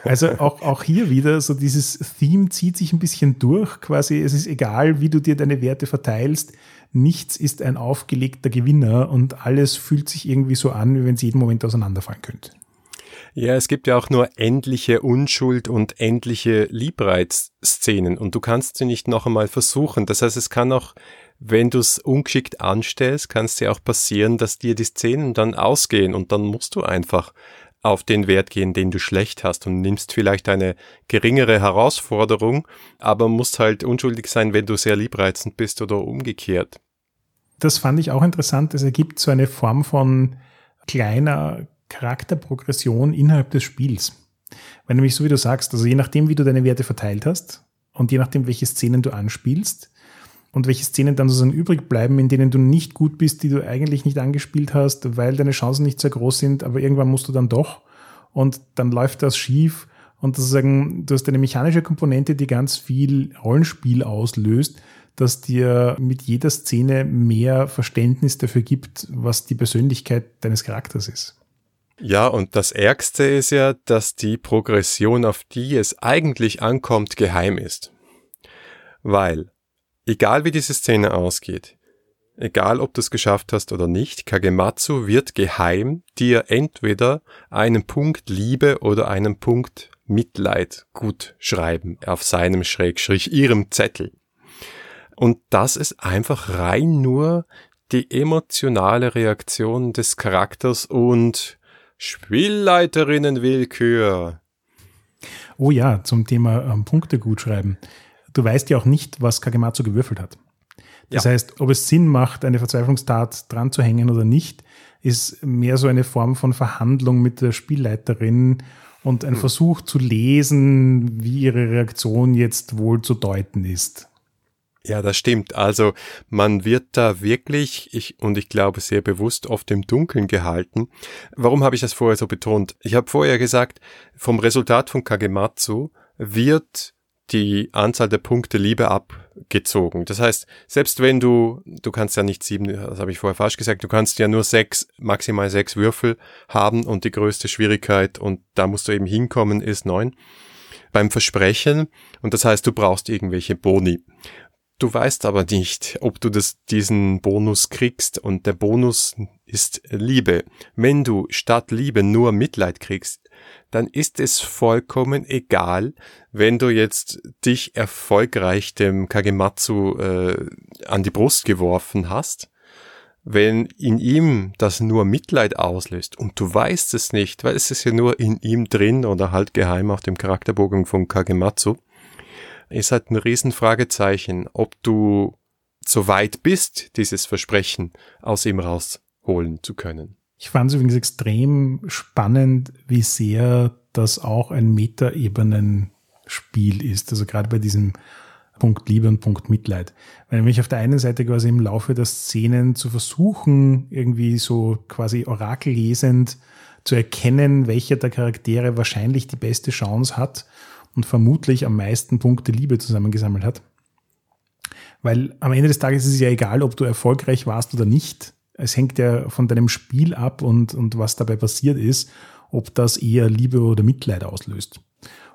Also auch, auch hier wieder so dieses Theme zieht sich ein bisschen durch. Quasi, es ist egal, wie du dir deine Werte verteilst. Nichts ist ein aufgelegter Gewinner und alles fühlt sich irgendwie so an, wie wenn es jeden Moment auseinanderfallen könnte. Ja, es gibt ja auch nur endliche Unschuld und endliche Liebreiz-Szenen und du kannst sie nicht noch einmal versuchen. Das heißt, es kann auch, wenn du es ungeschickt anstellst, kann es dir auch passieren, dass dir die Szenen dann ausgehen und dann musst du einfach auf den Wert gehen, den du schlecht hast und nimmst vielleicht eine geringere Herausforderung, aber musst halt unschuldig sein, wenn du sehr liebreizend bist oder umgekehrt. Das fand ich auch interessant. Es ergibt so eine Form von kleiner Charakterprogression innerhalb des Spiels. Weil nämlich so wie du sagst, also je nachdem, wie du deine Werte verteilt hast und je nachdem, welche Szenen du anspielst, und welche Szenen dann sozusagen übrig bleiben, in denen du nicht gut bist, die du eigentlich nicht angespielt hast, weil deine Chancen nicht sehr groß sind, aber irgendwann musst du dann doch und dann läuft das schief und sozusagen, du hast eine mechanische Komponente, die ganz viel Rollenspiel auslöst, das dir mit jeder Szene mehr Verständnis dafür gibt, was die Persönlichkeit deines Charakters ist. Ja, und das Ärgste ist ja, dass die Progression, auf die es eigentlich ankommt, geheim ist. Weil Egal wie diese Szene ausgeht, egal ob du es geschafft hast oder nicht, Kagematsu wird geheim dir entweder einen Punkt Liebe oder einen Punkt Mitleid gut schreiben auf seinem Schrägstrich ihrem Zettel. Und das ist einfach rein nur die emotionale Reaktion des Charakters und Spielleiterinnenwillkür. Oh ja, zum Thema ähm, Punkte gut schreiben du weißt ja auch nicht, was Kagematsu gewürfelt hat. Das ja. heißt, ob es Sinn macht, eine Verzweiflungstat dran zu hängen oder nicht, ist mehr so eine Form von Verhandlung mit der Spielleiterin und ein hm. Versuch zu lesen, wie ihre Reaktion jetzt wohl zu deuten ist. Ja, das stimmt. Also man wird da wirklich, ich und ich glaube sehr bewusst, oft im Dunkeln gehalten. Warum habe ich das vorher so betont? Ich habe vorher gesagt, vom Resultat von Kagematsu wird die Anzahl der Punkte Liebe abgezogen. Das heißt, selbst wenn du, du kannst ja nicht sieben, das habe ich vorher falsch gesagt, du kannst ja nur sechs, maximal sechs Würfel haben und die größte Schwierigkeit, und da musst du eben hinkommen, ist neun beim Versprechen. Und das heißt, du brauchst irgendwelche Boni. Du weißt aber nicht, ob du das, diesen Bonus kriegst und der Bonus ist Liebe. Wenn du statt Liebe nur Mitleid kriegst, dann ist es vollkommen egal, wenn du jetzt dich erfolgreich dem Kagematsu äh, an die Brust geworfen hast, wenn in ihm das nur Mitleid auslöst und du weißt es nicht, weil es ist ja nur in ihm drin oder halt geheim auf dem Charakterbogen von Kagematsu, ist halt ein Riesenfragezeichen, ob du so weit bist, dieses Versprechen aus ihm rausholen zu können. Ich fand es übrigens extrem spannend, wie sehr das auch ein Metaebenen-Spiel ist. Also gerade bei diesem Punkt Liebe und Punkt Mitleid. Weil nämlich auf der einen Seite quasi im Laufe der Szenen zu versuchen, irgendwie so quasi orakellesend zu erkennen, welcher der Charaktere wahrscheinlich die beste Chance hat und vermutlich am meisten Punkte Liebe zusammengesammelt hat. Weil am Ende des Tages ist es ja egal, ob du erfolgreich warst oder nicht. Es hängt ja von deinem Spiel ab und, und was dabei passiert ist, ob das eher Liebe oder Mitleid auslöst.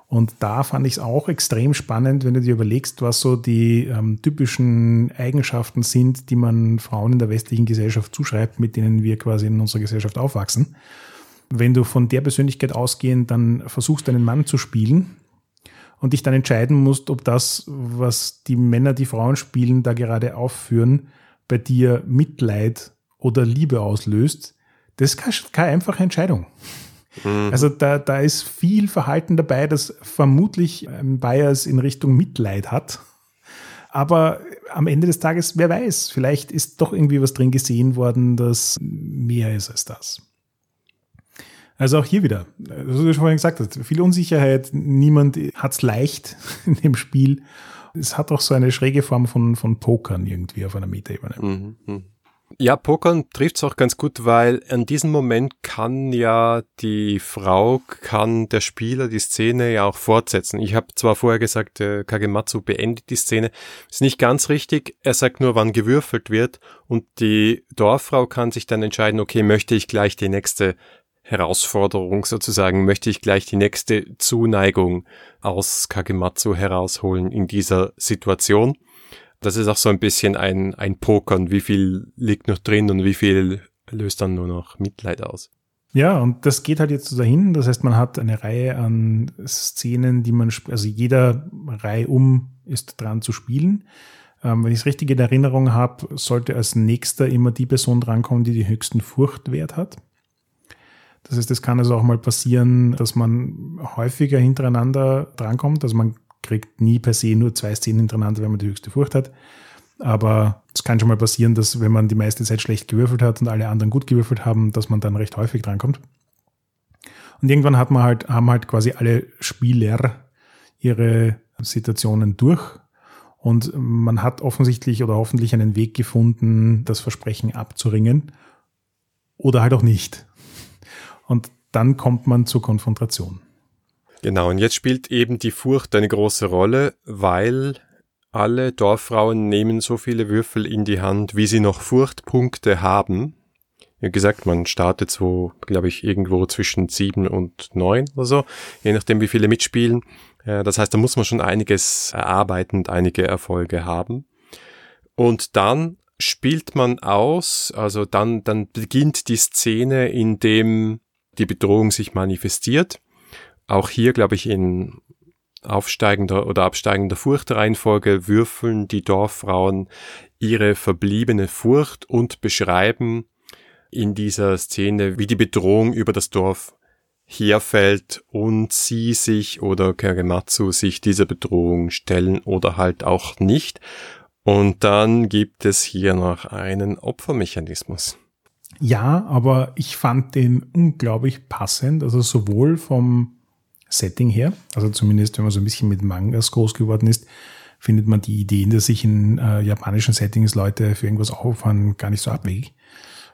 Und da fand ich es auch extrem spannend, wenn du dir überlegst, was so die ähm, typischen Eigenschaften sind, die man Frauen in der westlichen Gesellschaft zuschreibt, mit denen wir quasi in unserer Gesellschaft aufwachsen. Wenn du von der Persönlichkeit ausgehend dann versuchst, einen Mann zu spielen, und dich dann entscheiden musst, ob das, was die Männer, die Frauen spielen, da gerade aufführen, bei dir Mitleid oder Liebe auslöst, das ist keine, einfache Entscheidung. Mhm. Also da, da ist viel Verhalten dabei, das vermutlich ein Bias in Richtung Mitleid hat. Aber am Ende des Tages, wer weiß, vielleicht ist doch irgendwie was drin gesehen worden, das mehr ist als das. Also auch hier wieder, was du schon vorhin gesagt hast, viel Unsicherheit, niemand hat es leicht in dem Spiel. Es hat auch so eine schräge Form von, von Pokern irgendwie auf einer Metaebene. Mhm, mhm. Ja, Pokern trifft es auch ganz gut, weil an diesem Moment kann ja die Frau, kann der Spieler die Szene ja auch fortsetzen. Ich habe zwar vorher gesagt, äh, Kagematsu beendet die Szene, ist nicht ganz richtig. Er sagt nur, wann gewürfelt wird und die Dorffrau kann sich dann entscheiden, okay, möchte ich gleich die nächste Herausforderung sozusagen möchte ich gleich die nächste Zuneigung aus Kagematsu herausholen in dieser Situation. Das ist auch so ein bisschen ein, ein Pokern. Wie viel liegt noch drin und wie viel löst dann nur noch Mitleid aus? Ja, und das geht halt jetzt so dahin. Das heißt, man hat eine Reihe an Szenen, die man, also jeder Reihe um ist dran zu spielen. Ähm, wenn ich es richtig in Erinnerung habe, sollte als nächster immer die Person drankommen, die die höchsten Furchtwert hat. Das heißt, es kann also auch mal passieren, dass man häufiger hintereinander drankommt. Also man kriegt nie per se nur zwei Szenen hintereinander, wenn man die höchste Furcht hat. Aber es kann schon mal passieren, dass wenn man die meiste Zeit schlecht gewürfelt hat und alle anderen gut gewürfelt haben, dass man dann recht häufig drankommt. Und irgendwann hat man halt, haben halt quasi alle Spieler ihre Situationen durch. Und man hat offensichtlich oder hoffentlich einen Weg gefunden, das Versprechen abzuringen. Oder halt auch nicht. Und dann kommt man zur Konfrontation. Genau, und jetzt spielt eben die Furcht eine große Rolle, weil alle Dorffrauen nehmen so viele Würfel in die Hand, wie sie noch Furchtpunkte haben. Wie gesagt, man startet so, glaube ich, irgendwo zwischen sieben und neun oder so, je nachdem, wie viele mitspielen. Das heißt, da muss man schon einiges erarbeiten und einige Erfolge haben. Und dann spielt man aus, also dann, dann beginnt die Szene, in dem die Bedrohung sich manifestiert. Auch hier, glaube ich, in aufsteigender oder absteigender Furchtreihenfolge würfeln die Dorffrauen ihre verbliebene Furcht und beschreiben in dieser Szene, wie die Bedrohung über das Dorf herfällt und sie sich oder Kagematsu sich dieser Bedrohung stellen oder halt auch nicht. Und dann gibt es hier noch einen Opfermechanismus. Ja, aber ich fand den unglaublich passend, also sowohl vom Setting her, also zumindest wenn man so ein bisschen mit Mangas groß geworden ist, findet man die Ideen, dass sich in äh, japanischen Settings Leute für irgendwas auffahren, gar nicht so abwegig.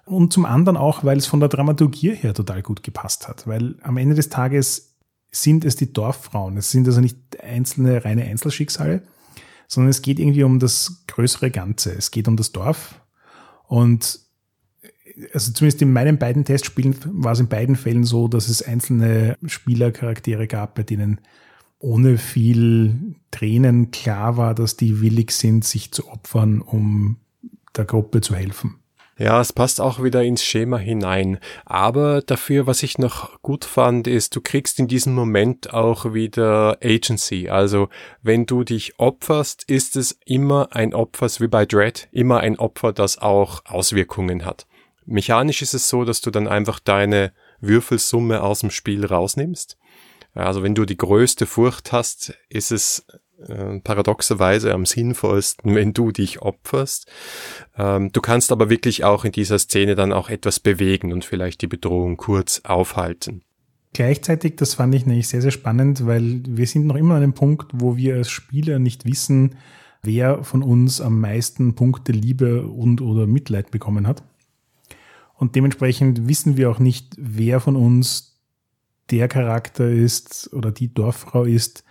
Und zum anderen auch, weil es von der Dramaturgie her total gut gepasst hat, weil am Ende des Tages sind es die Dorffrauen. Es sind also nicht einzelne reine Einzelschicksale, sondern es geht irgendwie um das größere Ganze. Es geht um das Dorf. Und also zumindest in meinen beiden Testspielen war es in beiden Fällen so, dass es einzelne Spielercharaktere gab, bei denen ohne viel Tränen klar war, dass die willig sind, sich zu opfern, um der Gruppe zu helfen. Ja, es passt auch wieder ins Schema hinein. Aber dafür, was ich noch gut fand, ist, du kriegst in diesem Moment auch wieder Agency. Also, wenn du dich opferst, ist es immer ein Opfer, wie bei Dread, immer ein Opfer, das auch Auswirkungen hat. Mechanisch ist es so, dass du dann einfach deine Würfelsumme aus dem Spiel rausnimmst. Also wenn du die größte Furcht hast, ist es äh, paradoxerweise am sinnvollsten, wenn du dich opferst. Ähm, du kannst aber wirklich auch in dieser Szene dann auch etwas bewegen und vielleicht die Bedrohung kurz aufhalten. Gleichzeitig, das fand ich nämlich sehr, sehr spannend, weil wir sind noch immer an einem Punkt, wo wir als Spieler nicht wissen, wer von uns am meisten Punkte Liebe und oder Mitleid bekommen hat. Und dementsprechend wissen wir auch nicht, wer von uns der Charakter ist oder die Dorffrau ist,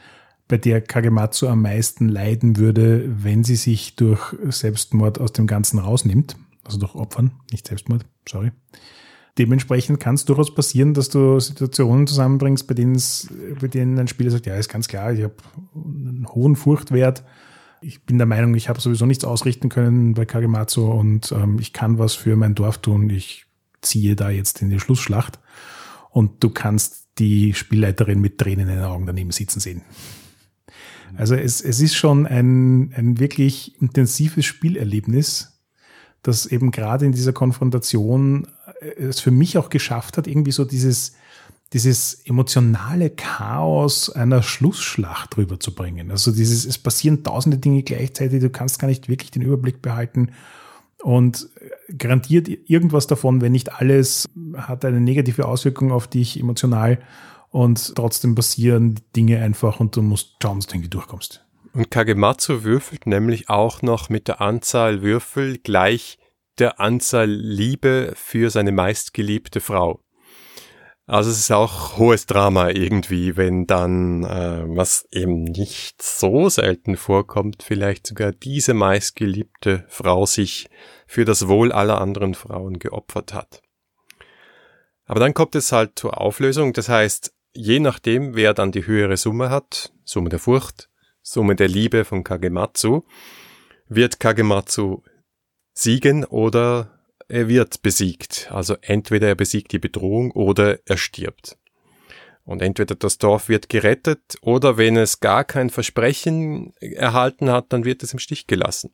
bei der Kagematsu am meisten leiden würde, wenn sie sich durch Selbstmord aus dem Ganzen rausnimmt. Also durch Opfern, nicht Selbstmord, sorry. Dementsprechend kann es durchaus passieren, dass du Situationen zusammenbringst, bei denen, ein Spieler sagt, ja, ist ganz klar, ich habe einen hohen Furchtwert. Ich bin der Meinung, ich habe sowieso nichts ausrichten können bei Kagematsu und ähm, ich kann was für mein Dorf tun. Ich ziehe da jetzt in die Schlussschlacht. Und du kannst die Spielleiterin mit Tränen in den Augen daneben sitzen sehen. Also es, es ist schon ein, ein wirklich intensives Spielerlebnis, das eben gerade in dieser Konfrontation äh, es für mich auch geschafft hat, irgendwie so dieses, dieses emotionale Chaos einer Schlussschlacht drüber zu bringen. Also dieses, es passieren tausende Dinge gleichzeitig, du kannst gar nicht wirklich den Überblick behalten und garantiert irgendwas davon, wenn nicht alles, hat eine negative Auswirkung auf dich emotional und trotzdem passieren Dinge einfach und du musst schauen, dass du irgendwie durchkommst. Und Kagematsu würfelt nämlich auch noch mit der Anzahl Würfel gleich der Anzahl Liebe für seine meistgeliebte Frau. Also es ist auch hohes Drama irgendwie, wenn dann, äh, was eben nicht so selten vorkommt, vielleicht sogar diese meistgeliebte Frau sich für das Wohl aller anderen Frauen geopfert hat. Aber dann kommt es halt zur Auflösung, das heißt, je nachdem, wer dann die höhere Summe hat, Summe der Furcht, Summe der Liebe von Kagematsu, wird Kagematsu siegen oder er wird besiegt. Also entweder er besiegt die Bedrohung oder er stirbt. Und entweder das Dorf wird gerettet oder wenn es gar kein Versprechen erhalten hat, dann wird es im Stich gelassen.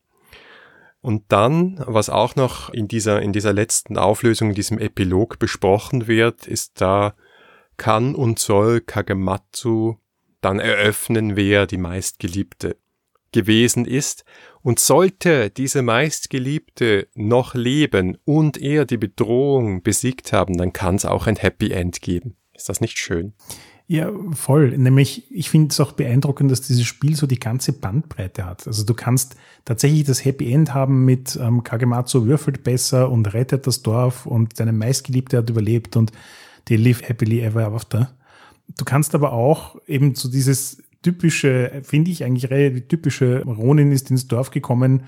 Und dann, was auch noch in dieser, in dieser letzten Auflösung, in diesem Epilog besprochen wird, ist da kann und soll Kagematsu dann eröffnen, wer die meistgeliebte gewesen ist, und sollte diese meistgeliebte noch leben und er die Bedrohung besiegt haben, dann kann es auch ein Happy End geben. Ist das nicht schön? Ja, voll. Nämlich, ich finde es auch beeindruckend, dass dieses Spiel so die ganze Bandbreite hat. Also du kannst tatsächlich das Happy End haben mit ähm, Kagematsu würfelt besser und rettet das Dorf und deine meistgeliebte hat überlebt und die live happily ever after. Du kannst aber auch eben so dieses typische, finde ich eigentlich relativ typische, Ronin ist ins Dorf gekommen,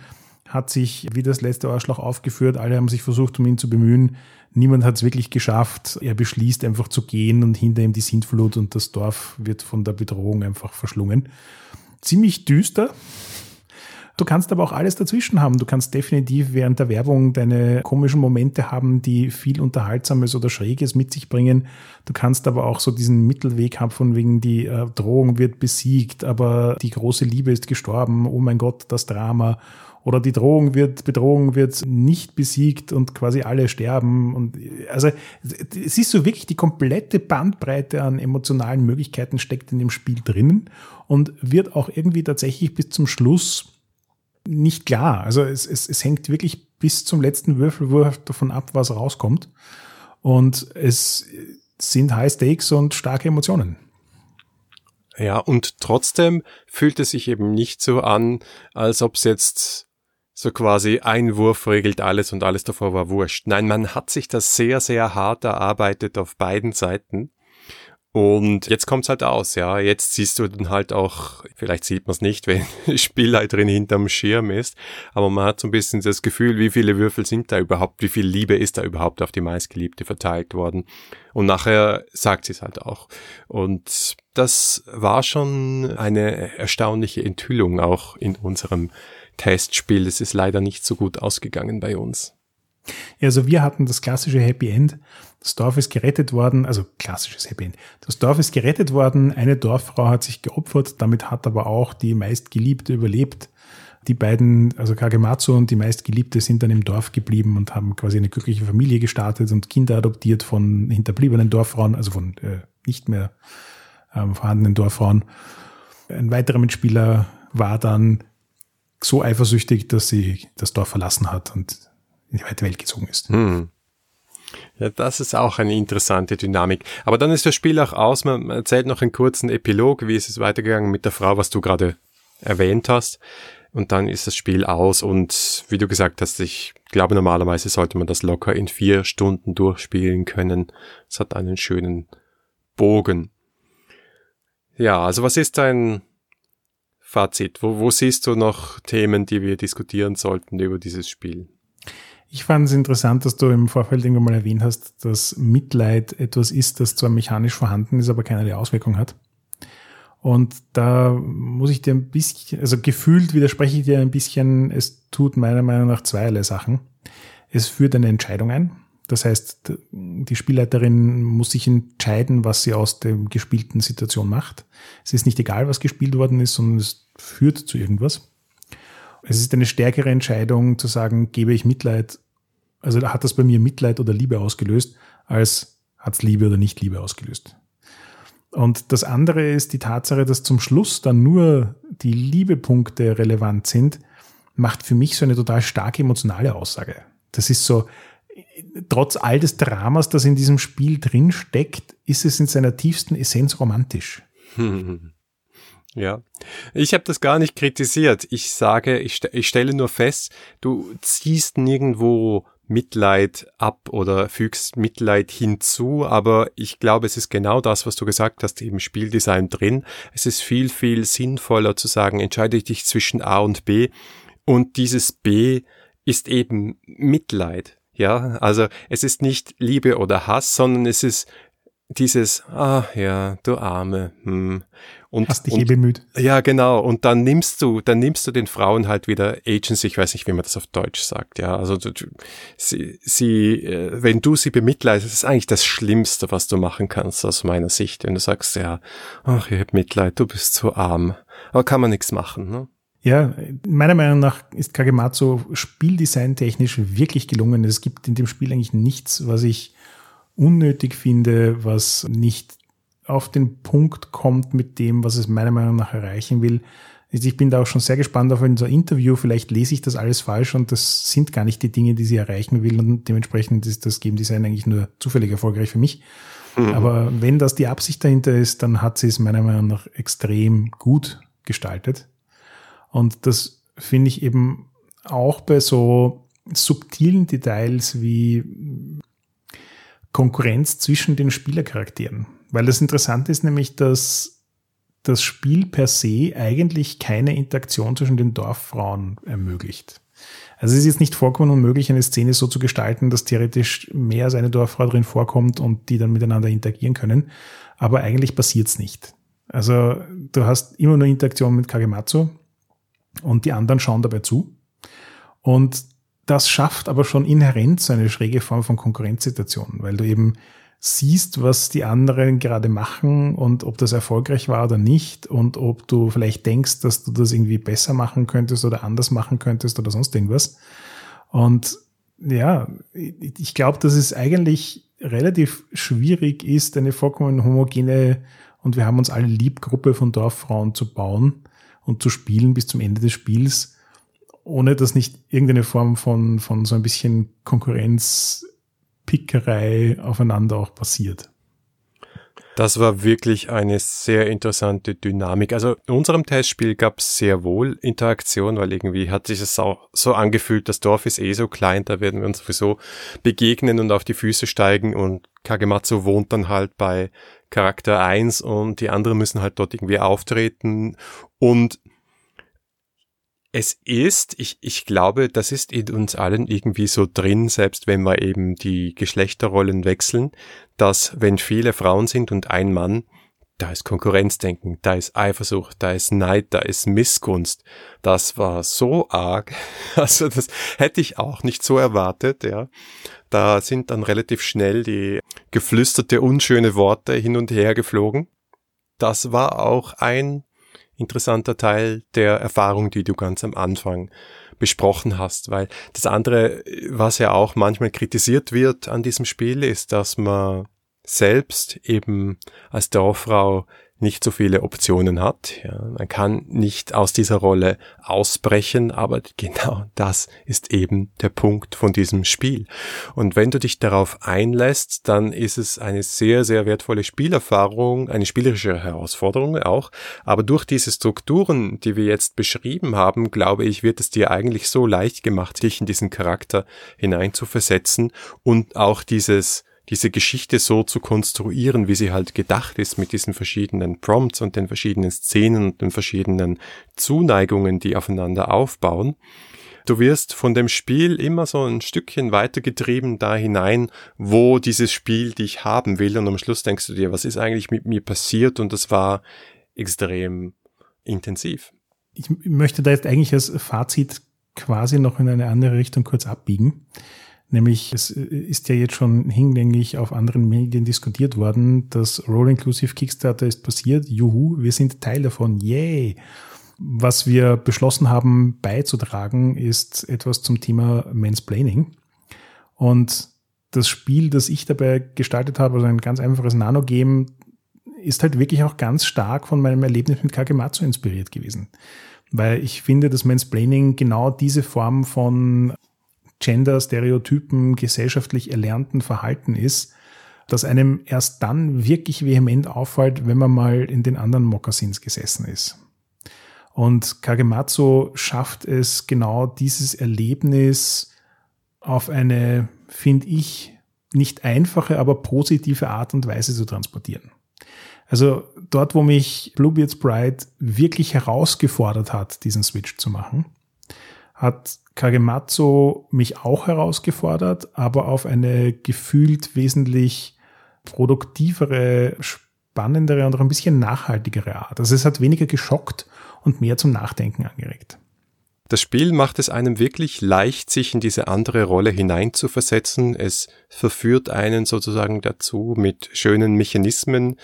hat sich wie das letzte Arschloch aufgeführt, alle haben sich versucht, um ihn zu bemühen. Niemand hat es wirklich geschafft. Er beschließt einfach zu gehen und hinter ihm die Sintflut und das Dorf wird von der Bedrohung einfach verschlungen. Ziemlich düster, Du kannst aber auch alles dazwischen haben. Du kannst definitiv während der Werbung deine komischen Momente haben, die viel Unterhaltsames oder Schräges mit sich bringen. Du kannst aber auch so diesen Mittelweg haben, von wegen die äh, Drohung wird besiegt, aber die große Liebe ist gestorben. Oh mein Gott, das Drama. Oder die Drohung wird, Bedrohung wird nicht besiegt und quasi alle sterben. Und also es ist so wirklich die komplette Bandbreite an emotionalen Möglichkeiten steckt in dem Spiel drinnen und wird auch irgendwie tatsächlich bis zum Schluss nicht klar. Also es, es, es hängt wirklich bis zum letzten Würfelwurf davon ab, was rauskommt. Und es sind High Stakes und starke Emotionen. Ja, und trotzdem fühlt es sich eben nicht so an, als ob es jetzt so quasi ein Wurf regelt alles und alles davor war wurscht. Nein, man hat sich das sehr, sehr hart erarbeitet auf beiden Seiten. Und jetzt kommt's halt aus, ja. Jetzt siehst du dann halt auch, vielleicht sieht man es nicht, wenn Spielleiterin hinterm Schirm ist, aber man hat so ein bisschen das Gefühl, wie viele Würfel sind da überhaupt, wie viel Liebe ist da überhaupt auf die meistgeliebte verteilt worden. Und nachher sagt sie es halt auch. Und das war schon eine erstaunliche Enthüllung auch in unserem Testspiel. Es ist leider nicht so gut ausgegangen bei uns. Ja, also wir hatten das klassische Happy End. Das Dorf ist gerettet worden, also klassisches Happy End. Das Dorf ist gerettet worden, eine Dorffrau hat sich geopfert, damit hat aber auch die meistgeliebte überlebt. Die beiden, also Kagematsu und die meistgeliebte sind dann im Dorf geblieben und haben quasi eine glückliche Familie gestartet und Kinder adoptiert von hinterbliebenen Dorffrauen, also von äh, nicht mehr ähm, vorhandenen Dorffrauen. Ein weiterer Mitspieler war dann so eifersüchtig, dass sie das Dorf verlassen hat und in die weite Welt gezogen ist. Hm. Ja, das ist auch eine interessante Dynamik. Aber dann ist das Spiel auch aus. Man erzählt noch einen kurzen Epilog, wie ist es weitergegangen mit der Frau, was du gerade erwähnt hast. Und dann ist das Spiel aus. Und wie du gesagt hast, ich glaube, normalerweise sollte man das locker in vier Stunden durchspielen können. Es hat einen schönen Bogen. Ja, also was ist dein Fazit? Wo, wo siehst du noch Themen, die wir diskutieren sollten über dieses Spiel? Ich fand es interessant, dass du im Vorfeld irgendwann mal erwähnt hast, dass Mitleid etwas ist, das zwar mechanisch vorhanden ist, aber keinerlei Auswirkung hat. Und da muss ich dir ein bisschen, also gefühlt widerspreche ich dir ein bisschen, es tut meiner Meinung nach zweierlei Sachen. Es führt eine Entscheidung ein. Das heißt, die Spielleiterin muss sich entscheiden, was sie aus der gespielten Situation macht. Es ist nicht egal, was gespielt worden ist, sondern es führt zu irgendwas. Es ist eine stärkere Entscheidung zu sagen, gebe ich Mitleid, also hat das bei mir Mitleid oder Liebe ausgelöst, als hat es Liebe oder nicht Liebe ausgelöst. Und das andere ist die Tatsache, dass zum Schluss dann nur die Liebepunkte relevant sind, macht für mich so eine total starke emotionale Aussage. Das ist so, trotz all des Dramas, das in diesem Spiel drin steckt, ist es in seiner tiefsten Essenz romantisch. Ja, ich habe das gar nicht kritisiert. Ich sage, ich, ich stelle nur fest, du ziehst nirgendwo Mitleid ab oder fügst Mitleid hinzu, aber ich glaube, es ist genau das, was du gesagt hast, im Spieldesign drin. Es ist viel, viel sinnvoller zu sagen, entscheide dich zwischen A und B und dieses B ist eben Mitleid. Ja, also es ist nicht Liebe oder Hass, sondern es ist dieses, ah ja, du Arme. Hm. Und, Hast dich und, eh bemüht. Ja, genau. Und dann nimmst du, dann nimmst du den Frauen halt wieder Agency, ich weiß nicht, wie man das auf Deutsch sagt, ja. Also du, sie, sie, äh, wenn du sie bemitleidest, ist eigentlich das Schlimmste, was du machen kannst aus meiner Sicht. Wenn du sagst, ja, ach, ich hab Mitleid, du bist zu arm. Aber kann man nichts machen, ne? Ja, meiner Meinung nach ist Kagematsu Spieldesign technisch wirklich gelungen. Es gibt in dem Spiel eigentlich nichts, was ich unnötig finde, was nicht auf den Punkt kommt mit dem, was es meiner Meinung nach erreichen will. Ich bin da auch schon sehr gespannt auf unser Interview. Vielleicht lese ich das alles falsch und das sind gar nicht die Dinge, die sie erreichen will und dementsprechend ist das Game Design eigentlich nur zufällig erfolgreich für mich. Mhm. Aber wenn das die Absicht dahinter ist, dann hat sie es meiner Meinung nach extrem gut gestaltet. Und das finde ich eben auch bei so subtilen Details wie Konkurrenz zwischen den Spielercharakteren. Weil das Interessante ist nämlich, dass das Spiel per se eigentlich keine Interaktion zwischen den Dorffrauen ermöglicht. Also es ist jetzt nicht vollkommen unmöglich, eine Szene so zu gestalten, dass theoretisch mehr als eine Dorffrau drin vorkommt und die dann miteinander interagieren können. Aber eigentlich passiert es nicht. Also du hast immer nur Interaktion mit Kagematsu und die anderen schauen dabei zu. Und das schafft aber schon inhärent so eine schräge Form von Konkurrenzsituation, weil du eben siehst, was die anderen gerade machen und ob das erfolgreich war oder nicht und ob du vielleicht denkst, dass du das irgendwie besser machen könntest oder anders machen könntest oder sonst irgendwas. Und ja, ich glaube, dass es eigentlich relativ schwierig ist, eine vollkommen homogene und wir haben uns alle lieb Gruppe von Dorffrauen zu bauen und zu spielen bis zum Ende des Spiels ohne dass nicht irgendeine Form von, von so ein bisschen Konkurrenzpickerei aufeinander auch passiert. Das war wirklich eine sehr interessante Dynamik. Also in unserem Testspiel gab es sehr wohl Interaktion, weil irgendwie hat sich es auch so angefühlt, das Dorf ist eh so klein, da werden wir uns sowieso begegnen und auf die Füße steigen und Kagematsu wohnt dann halt bei Charakter 1 und die anderen müssen halt dort irgendwie auftreten und es ist, ich, ich glaube, das ist in uns allen irgendwie so drin, selbst wenn wir eben die Geschlechterrollen wechseln, dass wenn viele Frauen sind und ein Mann, da ist Konkurrenzdenken, da ist Eifersucht, da ist Neid, da ist Missgunst. Das war so arg. Also das hätte ich auch nicht so erwartet, ja. Da sind dann relativ schnell die geflüsterte unschöne Worte hin und her geflogen. Das war auch ein interessanter Teil der Erfahrung, die du ganz am Anfang besprochen hast, weil das andere, was ja auch manchmal kritisiert wird an diesem Spiel, ist, dass man selbst eben als Dorffrau nicht so viele Optionen hat. Ja, man kann nicht aus dieser Rolle ausbrechen, aber genau das ist eben der Punkt von diesem Spiel. Und wenn du dich darauf einlässt, dann ist es eine sehr, sehr wertvolle Spielerfahrung, eine spielerische Herausforderung auch. Aber durch diese Strukturen, die wir jetzt beschrieben haben, glaube ich, wird es dir eigentlich so leicht gemacht, dich in diesen Charakter hineinzuversetzen und auch dieses diese Geschichte so zu konstruieren, wie sie halt gedacht ist, mit diesen verschiedenen Prompts und den verschiedenen Szenen und den verschiedenen Zuneigungen, die aufeinander aufbauen. Du wirst von dem Spiel immer so ein Stückchen weitergetrieben da hinein, wo dieses Spiel dich haben will und am Schluss denkst du dir, was ist eigentlich mit mir passiert und das war extrem intensiv. Ich möchte da jetzt eigentlich als Fazit quasi noch in eine andere Richtung kurz abbiegen. Nämlich, es ist ja jetzt schon hinlänglich auf anderen Medien diskutiert worden, das Roll Inclusive Kickstarter ist passiert. Juhu, wir sind Teil davon. Yay! Was wir beschlossen haben beizutragen, ist etwas zum Thema Mansplaining. Und das Spiel, das ich dabei gestaltet habe, also ein ganz einfaches Nano-Game, ist halt wirklich auch ganz stark von meinem Erlebnis mit Kagematsu inspiriert gewesen. Weil ich finde, dass Mansplaining genau diese Form von Gender-Stereotypen gesellschaftlich erlernten Verhalten ist, das einem erst dann wirklich vehement auffällt, wenn man mal in den anderen Mokassins gesessen ist. Und Kagematsu schafft es genau dieses Erlebnis auf eine, finde ich, nicht einfache, aber positive Art und Weise zu transportieren. Also dort, wo mich Bluebeard's Bride wirklich herausgefordert hat, diesen Switch zu machen, hat Kagematsu mich auch herausgefordert, aber auf eine gefühlt wesentlich produktivere, spannendere und auch ein bisschen nachhaltigere Art. Also es hat weniger geschockt und mehr zum Nachdenken angeregt. Das Spiel macht es einem wirklich leicht, sich in diese andere Rolle hineinzuversetzen. Es verführt einen sozusagen dazu mit schönen Mechanismen,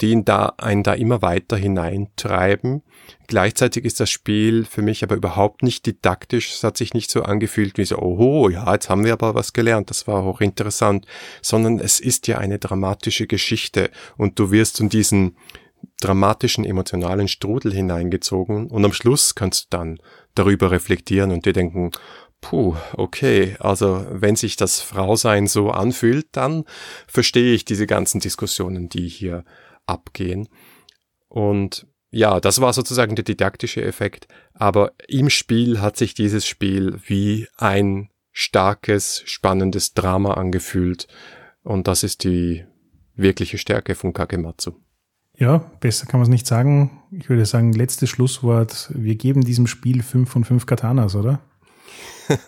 die ihn da, einen da immer weiter hineintreiben. Gleichzeitig ist das Spiel für mich aber überhaupt nicht didaktisch. Es hat sich nicht so angefühlt wie so, oho, ja, jetzt haben wir aber was gelernt. Das war hochinteressant. Sondern es ist ja eine dramatische Geschichte und du wirst in diesen dramatischen emotionalen Strudel hineingezogen und am Schluss kannst du dann darüber reflektieren und dir denken, puh, okay, also wenn sich das Frausein so anfühlt, dann verstehe ich diese ganzen Diskussionen, die hier abgehen. Und ja, das war sozusagen der didaktische Effekt, aber im Spiel hat sich dieses Spiel wie ein starkes, spannendes Drama angefühlt und das ist die wirkliche Stärke von Kagematsu. Ja, besser kann man es nicht sagen. Ich würde sagen, letztes Schlusswort. Wir geben diesem Spiel 5 von 5 Katanas, oder? ja.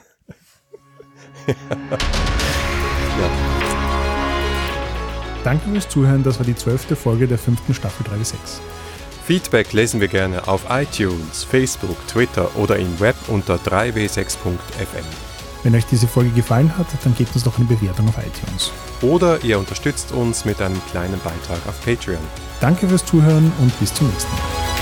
Danke fürs Zuhören. Das war die zwölfte Folge der fünften Staffel 3 6. Feedback lesen wir gerne auf iTunes, Facebook, Twitter oder im Web unter 3w6.fm. Wenn euch diese Folge gefallen hat, dann gebt uns doch eine Bewertung auf iTunes. Oder ihr unterstützt uns mit einem kleinen Beitrag auf Patreon. Danke fürs Zuhören und bis zum nächsten Mal.